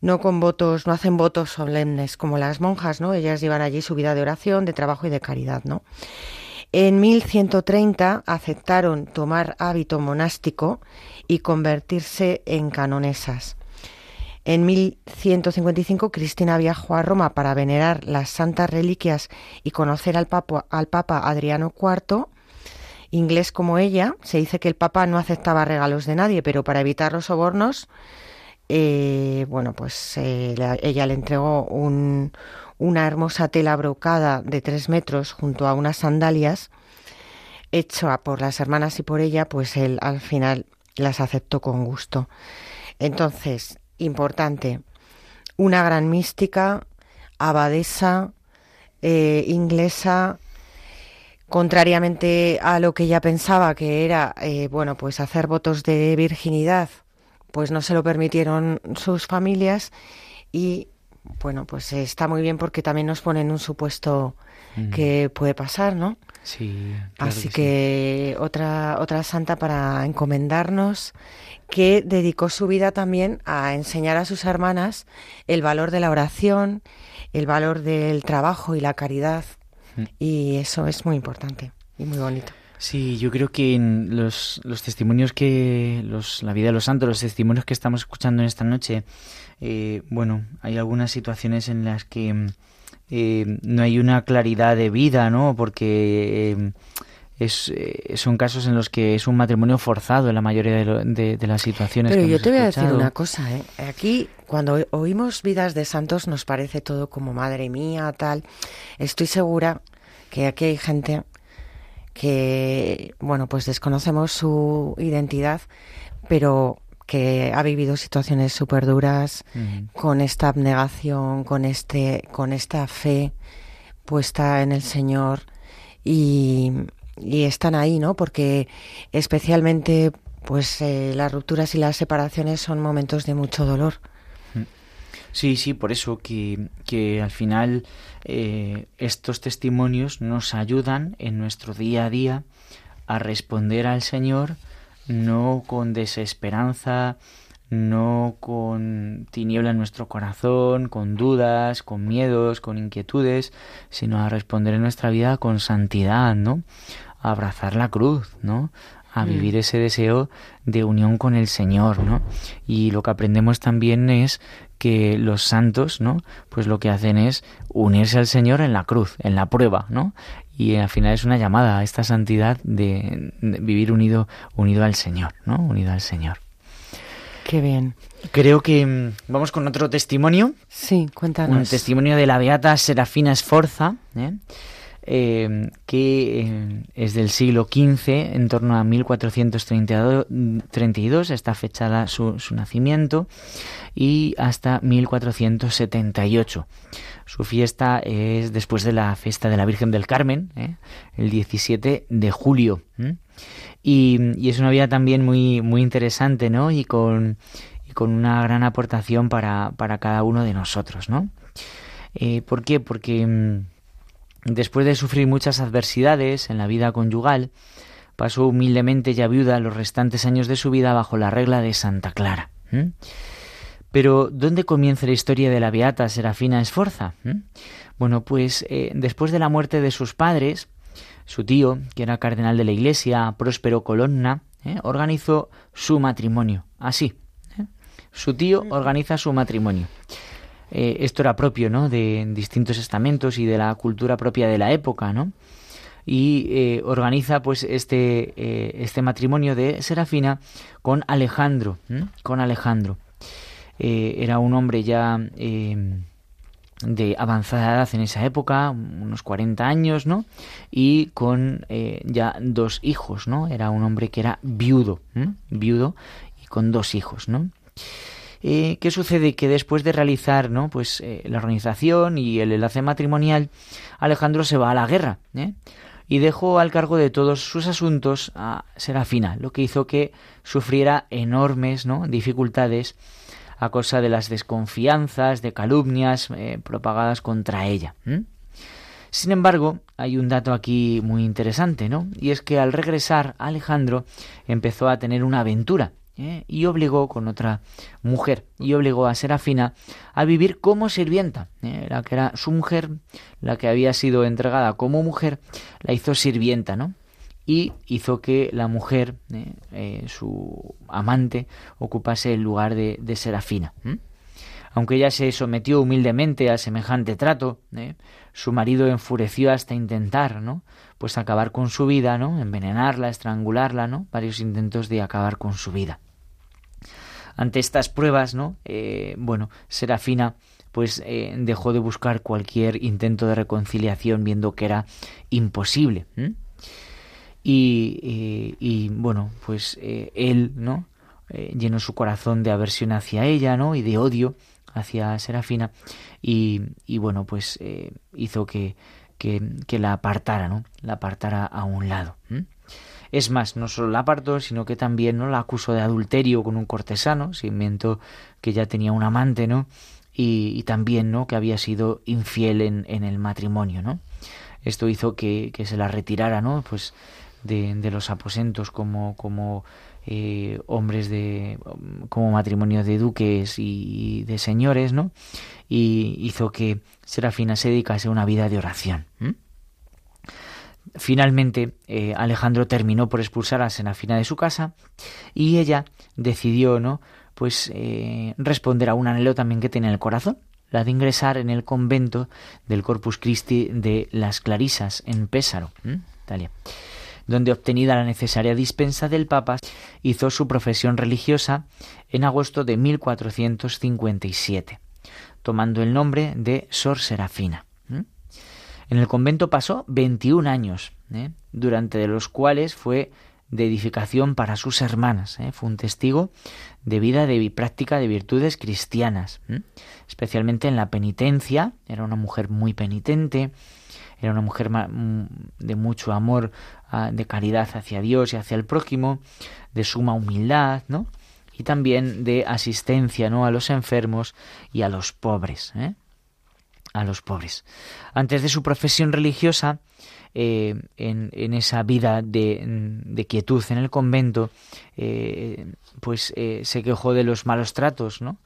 no con votos, no hacen votos solemnes como las monjas, ¿no? Ellas llevan allí su vida de oración, de trabajo y de caridad, ¿no? En 1130 aceptaron tomar hábito monástico y convertirse en canonesas. En 1155 Cristina viajó a Roma para venerar las santas reliquias y conocer al papa, al papa Adriano IV. Inglés como ella, se dice que el papa no aceptaba regalos de nadie, pero para evitar los sobornos, eh, bueno, pues eh, ella le entregó una hermosa tela brocada de tres metros junto a unas sandalias hecha por las hermanas y por ella, pues él al final las aceptó con gusto. Entonces, importante, una gran mística, abadesa, eh, inglesa, contrariamente a lo que ella pensaba que era, eh, bueno, pues hacer votos de virginidad, pues no se lo permitieron sus familias y, bueno, pues está muy bien porque también nos ponen un supuesto que puede pasar, ¿no? Sí. Así que, otra otra santa para encomendarnos que dedicó su vida también a enseñar a sus hermanas el valor de la oración, el valor del trabajo y la caridad. Mm. Y eso es muy importante y muy bonito. Sí, yo creo que en los, los testimonios que, los, la vida de los santos, los testimonios que estamos escuchando en esta noche, eh, bueno, hay algunas situaciones en las que eh, no hay una claridad de vida, ¿no? Porque eh, es, eh, son casos en los que es un matrimonio forzado en la mayoría de, las situaciones. Pero yo te voy a decir una cosa, ¿eh? Aquí, cuando oímos vidas de santos, nos parece todo como madre mía, tal. Estoy segura que aquí hay gente que, bueno, pues desconocemos su identidad, pero que ha vivido situaciones súper duras, con esta abnegación, con, este, con esta fe puesta en el Señor y, y están ahí, ¿no? Porque especialmente pues eh, las rupturas y las separaciones son momentos de mucho dolor. Sí, sí, por eso que, que al final eh, estos testimonios nos ayudan en nuestro día a día a responder al Señor no con desesperanza, no con tiniebla en nuestro corazón, con dudas, con miedos, con inquietudes, sino a responder en nuestra vida con santidad, ¿no? A abrazar la cruz, ¿no? A mm. vivir ese deseo de unión con el Señor, ¿no? Y lo que aprendemos también es que los santos, ¿no? Pues lo que hacen es unirse al Señor en la cruz, en la prueba, ¿no? Y al final es una llamada a esta santidad de, vivir unido, unido al Señor, ¿no? Unido al Señor. Qué bien. Creo que mm, vamos con otro testimonio. Sí, cuéntanos. Un testimonio de la beata Serafina Esforza, ¿eh? Eh, que eh, es del siglo XV, en torno a 1432, está fechada su, su nacimiento, y hasta 1478. Su fiesta es después de la fiesta de la Virgen del Carmen, ¿eh? el 17 de julio. Y, es una vida también muy, muy interesante, ¿no? Y con, con una gran aportación para, para, cada uno de nosotros, ¿no? Eh, ¿Por qué? Porque mm, Después de sufrir muchas adversidades en la vida conyugal, pasó humildemente ya viuda los restantes años de su vida bajo la regla de Santa Clara. Pero, ¿dónde comienza la historia de la beata Serafina Esforza? Bueno, pues eh, después de la muerte de sus padres, su tío, que era cardenal de la iglesia, Próspero Colonna, ¿eh? organizó su matrimonio. Así. ¿eh? Su tío organiza su matrimonio. Eh, esto era propio ¿no? de distintos estamentos y de la cultura propia de la época, ¿no? y eh, organiza pues este, eh, este matrimonio de Serafina con Alejandro, con Alejandro. era un hombre ya de avanzada edad en esa época, unos 40 años, ¿no? Y con ya dos hijos, ¿no? Era un hombre que era viudo, viudo y con dos hijos, ¿no? Eh, ¿Qué sucede? Que después de realizar ¿no? pues, eh, la organización y el enlace matrimonial, Alejandro se va a la guerra ¿eh? y dejó al cargo de todos sus asuntos a Serafina, lo que hizo que sufriera enormes ¿no? dificultades a causa de las desconfianzas, de calumnias propagadas contra ella. Sin embargo, hay un dato aquí muy interesante, ¿no? Y es que al regresar, Alejandro empezó a tener una aventura ¿eh? y obligó con otra mujer y obligó a Serafina a vivir como sirvienta. ¿eh? La que era su mujer, la que había sido entregada como mujer, la hizo sirvienta, ¿no? Y hizo que la mujer, ¿eh? su amante, ocupase el lugar de, Serafina. Aunque ella se sometió humildemente a semejante trato, su marido enfureció hasta intentar, ¿no? Pues acabar con su vida, ¿no? Envenenarla, estrangularla, ¿no? Varios intentos de acabar con su vida ante estas pruebas, ¿no? Eh, bueno, Serafina pues eh, dejó de buscar cualquier intento de reconciliación viendo que era imposible. Y, y, bueno, pues eh, él, ¿no? llenó su corazón de aversión hacia ella, ¿no? Y de odio hacia Serafina y, y bueno, pues hizo que, que, que, la apartara, ¿no? La apartara a un lado. Es más, no solo la apartó, sino que también ¿no? la acusó de adulterio con un cortesano, se inventó que ya tenía un amante, ¿no? Y, también, ¿no? Que había sido infiel en, el matrimonio, ¿no? Esto hizo que, que, se la retirara, ¿no? Pues de, de los aposentos como, como eh, hombres de como matrimonio de duques y de señores, ¿no? Y hizo que Serafina se dedicase a una vida de oración. Finalmente, eh, Alejandro terminó por expulsar a Senafina de su casa y ella decidió, ¿no? Pues eh, responder a un anhelo también que tenía en el corazón, la de ingresar en el convento del Corpus Christi de las Clarisas en Pésaro, Italia, donde obtenida la necesaria dispensa del Papa, hizo su profesión religiosa en agosto de 1457, tomando el nombre de Sor Serafina. En el convento pasó 21 años, ¿eh? durante los cuales fue de edificación para sus hermanas. ¿eh? Fue un testigo de vida, de práctica de virtudes cristianas, especialmente en la penitencia. Era una mujer muy penitente, era una mujer mm, de mucho amor, ah, de caridad hacia Dios y hacia el prójimo, de suma humildad, ¿no? Y también de asistencia, ¿no? A los enfermos y a los pobres, ¿eh? A los pobres. Antes de su profesión religiosa, eh, en, esa vida de, quietud en el convento, eh, pues se quejó de los malos tratos, ¿no?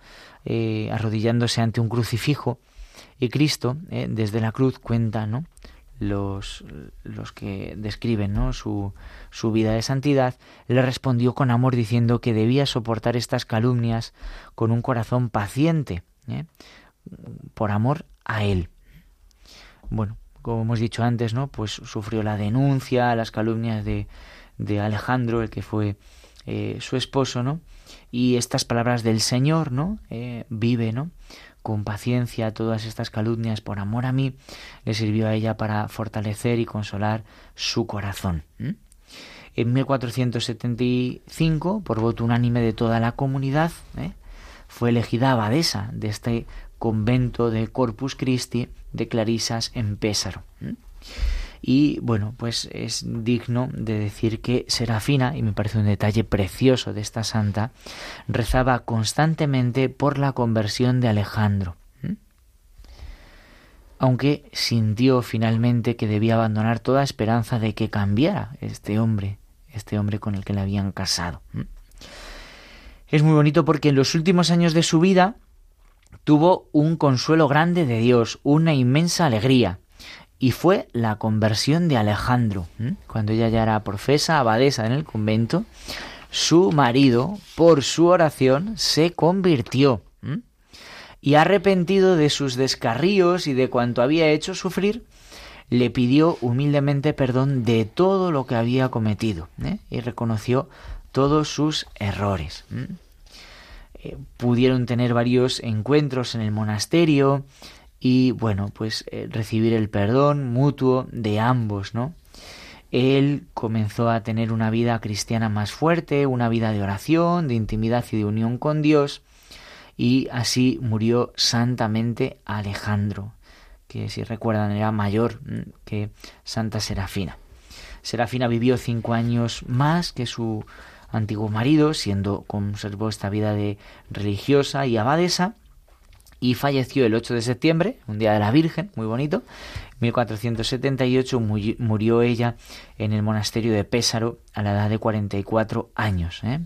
arrodillándose ante un crucifijo y Cristo, eh, desde la cruz, cuenta ¿no? los, los que describen ¿no? su, su vida de santidad, le respondió con amor diciendo que debía soportar estas calumnias con un corazón paciente, ¿eh? Por amor a él. Bueno, como hemos dicho antes, ¿no? Pues sufrió la denuncia, las calumnias de, de Alejandro, el que fue eh, su esposo, ¿no? Y estas palabras del Señor, ¿no? vive, ¿no? con paciencia todas estas calumnias por amor a mí, le sirvió a ella para fortalecer y consolar su corazón. En 1475, por voto unánime de toda la comunidad, ¿eh? fue elegida abadesa de este convento de Corpus Christi de Clarisas en Pésaro. Y bueno, pues es digno de decir que Serafina, y me parece un detalle precioso de esta santa, rezaba constantemente por la conversión de Alejandro. Aunque sintió finalmente que debía abandonar toda esperanza de que cambiara este hombre, este hombre con el que le habían casado. Es muy bonito porque en los últimos años de su vida tuvo un consuelo grande de Dios, una inmensa alegría y fue la conversión de Alejandro. Cuando ella ya era profesa, abadesa en el convento, su marido, por su oración, se convirtió. Y arrepentido de sus descarríos y de cuanto había hecho sufrir, le pidió humildemente perdón de todo lo que había cometido ¿eh? y reconoció todos sus errores. Eh, pudieron tener varios encuentros en el monasterio, y bueno, pues eh, recibir el perdón mutuo de ambos, ¿no? Él comenzó a tener una vida cristiana más fuerte, una vida de oración, de intimidad y de unión con Dios, y así murió santamente Alejandro, que si recuerdan era mayor mm, que Santa Serafina. Serafina vivió cinco años más que su antiguo marido, siendo conservó esta vida de religiosa y abadesa, y falleció el 8 de septiembre, un día de la Virgen, muy bonito. 1478 murió ella en el monasterio de Pésaro a la edad de 44 años. ¿eh?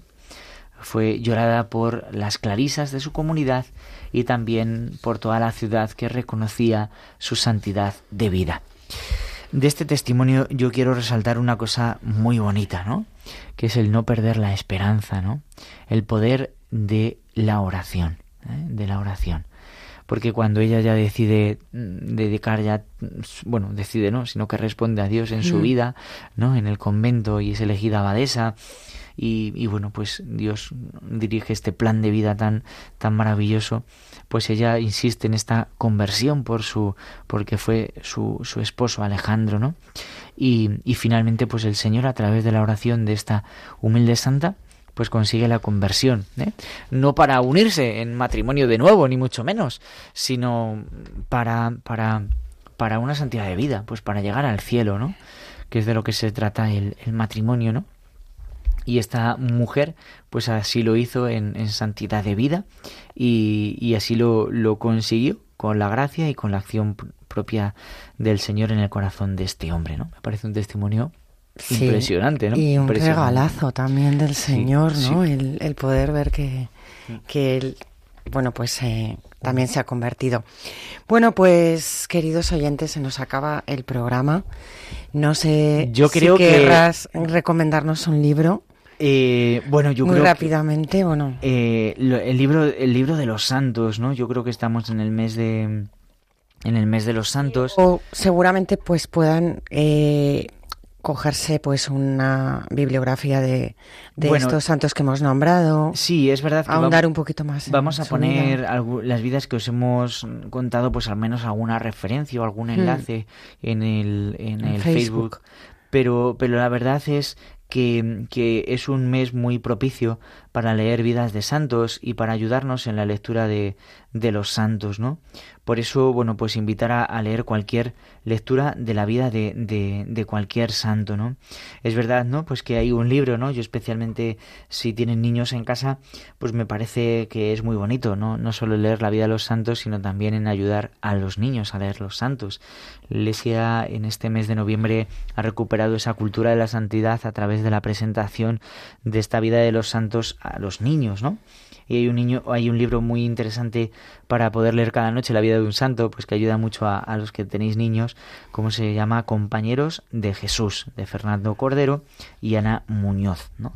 Fue llorada por las clarisas de su comunidad y también por toda la ciudad que reconocía su santidad de vida. De este testimonio yo quiero resaltar una cosa muy bonita, ¿no? Que es el no perder la esperanza, ¿no? El poder de la oración, ¿eh? de la oración porque cuando ella ya decide mm, dedicar ya, bueno, decide no, sino que responde a Dios en su mm. vida, ¿no? En el convento y es elegida abadesa y, y, bueno, pues Dios dirige este plan de vida tan, tan maravilloso, pues ella insiste en esta conversión por su, porque fue su, su esposo Alejandro, ¿no? Y, y finalmente, pues el Señor a través de la oración de esta humilde santa, pues consigue la conversión. ¿eh? No para unirse en matrimonio de nuevo, ni mucho menos, sino para, para, para una santidad de vida, pues para llegar al cielo, ¿no? Que es de lo que se trata el, matrimonio, ¿no? Y esta mujer, pues así lo hizo en, santidad de vida y, y así lo, lo consiguió con la gracia y con la acción propia del Señor en el corazón de este hombre, ¿no? Me parece un testimonio impresionante, ¿no? Y un regalazo también del Señor, ¿no? El, poder ver que, que él, bueno, pues eh, también se ha convertido. Bueno, pues queridos oyentes, se nos acaba el programa. No sé yo creo si querrás recomendarnos un libro. Eh, bueno, yo Muy creo rápidamente, bueno. Eh, el libro, el libro de los santos, ¿no? Yo creo que estamos en el mes de, en el mes de los santos. O seguramente, pues puedan eh, cogerse pues una bibliografía de, de estos santos que hemos nombrado. Sí, es verdad que ahondar un poquito más. Vamos a poner las vidas que os hemos contado, pues al menos alguna referencia o algún hmm. enlace en el, en, el Facebook. Facebook. Pero, pero la verdad es que, que es un mes muy propicio para leer vidas de santos y para ayudarnos en la lectura de, de los santos, ¿no? Por eso, bueno, pues invitar a, leer cualquier lectura de la vida de, de, cualquier santo, ¿no? Es verdad, ¿no? Pues que hay un libro, ¿no? Yo especialmente si tienen niños en casa, pues me parece que es muy bonito, ¿no? No solo leer la vida de los santos, sino también en ayudar a los niños a leer los santos. La Iglesia en este mes de noviembre ha recuperado esa cultura de la santidad a través de la presentación de esta vida de los santos a los niños, ¿no? y hay un niño hay un libro muy interesante para poder leer cada noche la vida de un santo pues que ayuda mucho a, a los que tenéis niños como se llama compañeros de Jesús de Fernando Cordero y Ana Muñoz ¿no?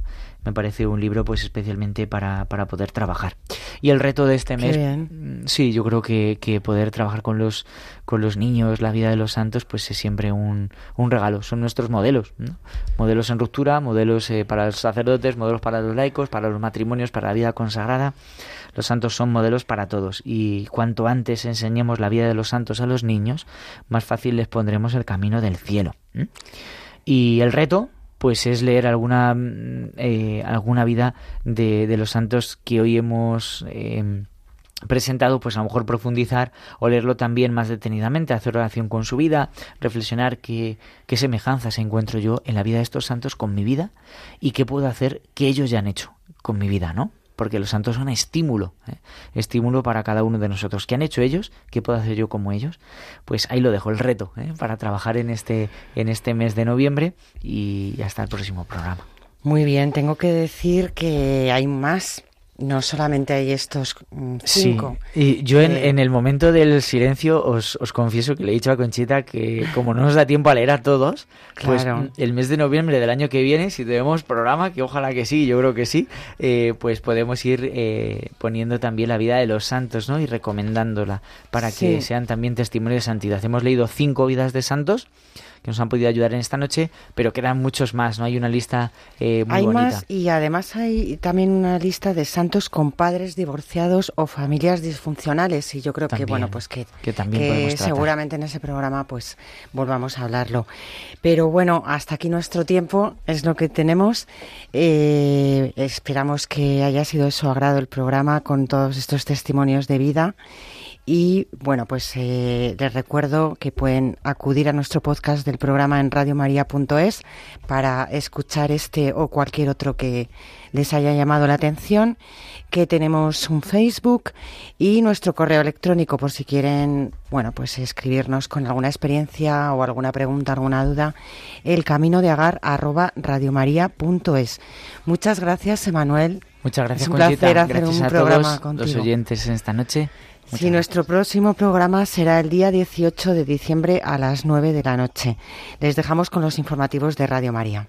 Me parece un libro pues especialmente para, para poder trabajar. Y el reto de este mes, mm, sí, yo creo que, que, poder trabajar con los, con los niños, la vida de los santos, pues es siempre un, un regalo, son nuestros modelos, ¿no? modelos en ruptura, modelos eh, para los sacerdotes, modelos para los laicos, para los matrimonios, para la vida consagrada. Los santos son modelos para todos y cuanto antes enseñemos la vida de los santos a los niños, más fácil les pondremos el camino del cielo. Y el reto, pues es leer alguna, mm, eh, alguna vida de, de, los santos que hoy hemos eh, presentado, pues a lo mejor profundizar o leerlo también más detenidamente, hacer oración con su vida, reflexionar qué, qué semejanzas encuentro yo en la vida de estos santos con mi vida y qué puedo hacer que ellos ya han hecho con mi vida, ¿no? Porque los santos son estímulo, ¿eh? estímulo para cada uno de nosotros. ¿Qué han hecho ellos? ¿Qué puedo hacer yo como ellos? Pues ahí lo dejo, el reto, ¿eh? para trabajar en este, en este mes de noviembre y hasta el próximo programa. Muy bien, tengo que decir que hay más no solamente hay estos mm, cinco. Sí. Y yo en, eh, en, el momento del silencio os, os, confieso que le he dicho a Conchita que como no nos da tiempo a leer a todos, pues, claro. pues el mes de noviembre del año que viene, si tenemos programa, que ojalá que sí, yo creo que sí, eh, pues podemos ir eh, poniendo también la vida de los santos, ¿no? Y recomendándola para sí. que sean también testimonios de santidad. Hemos leído cinco vidas de santos que nos han podido ayudar en esta noche, pero quedan muchos más, ¿no? Hay una lista eh, muy hay bonita. más y además hay también una lista de santos con padres divorciados o familias disfuncionales y yo creo también, que, bueno, pues que, que, también que seguramente en ese programa pues volvamos a hablarlo. Pero bueno, hasta aquí nuestro tiempo es lo que tenemos. Eh, esperamos que haya sido de su agrado el programa con todos estos testimonios de vida. Y bueno, pues eh, les recuerdo que pueden acudir a nuestro podcast del programa en radiomaria.es para escuchar este o cualquier otro que les haya llamado la atención, que tenemos un Facebook y nuestro correo electrónico por si quieren, bueno, pues escribirnos con alguna experiencia o alguna pregunta, alguna duda, el camino de agar arroba radiomaria.es. Muchas gracias, Emanuel. Muchas gracias, es un Conchita. placer hacer gracias un a programa todos contigo. los oyentes en esta noche. Muchas sí, nuestro próximo programa será el día 18 de diciembre a las 9 de la noche. Les dejamos con los informativos de Radio María.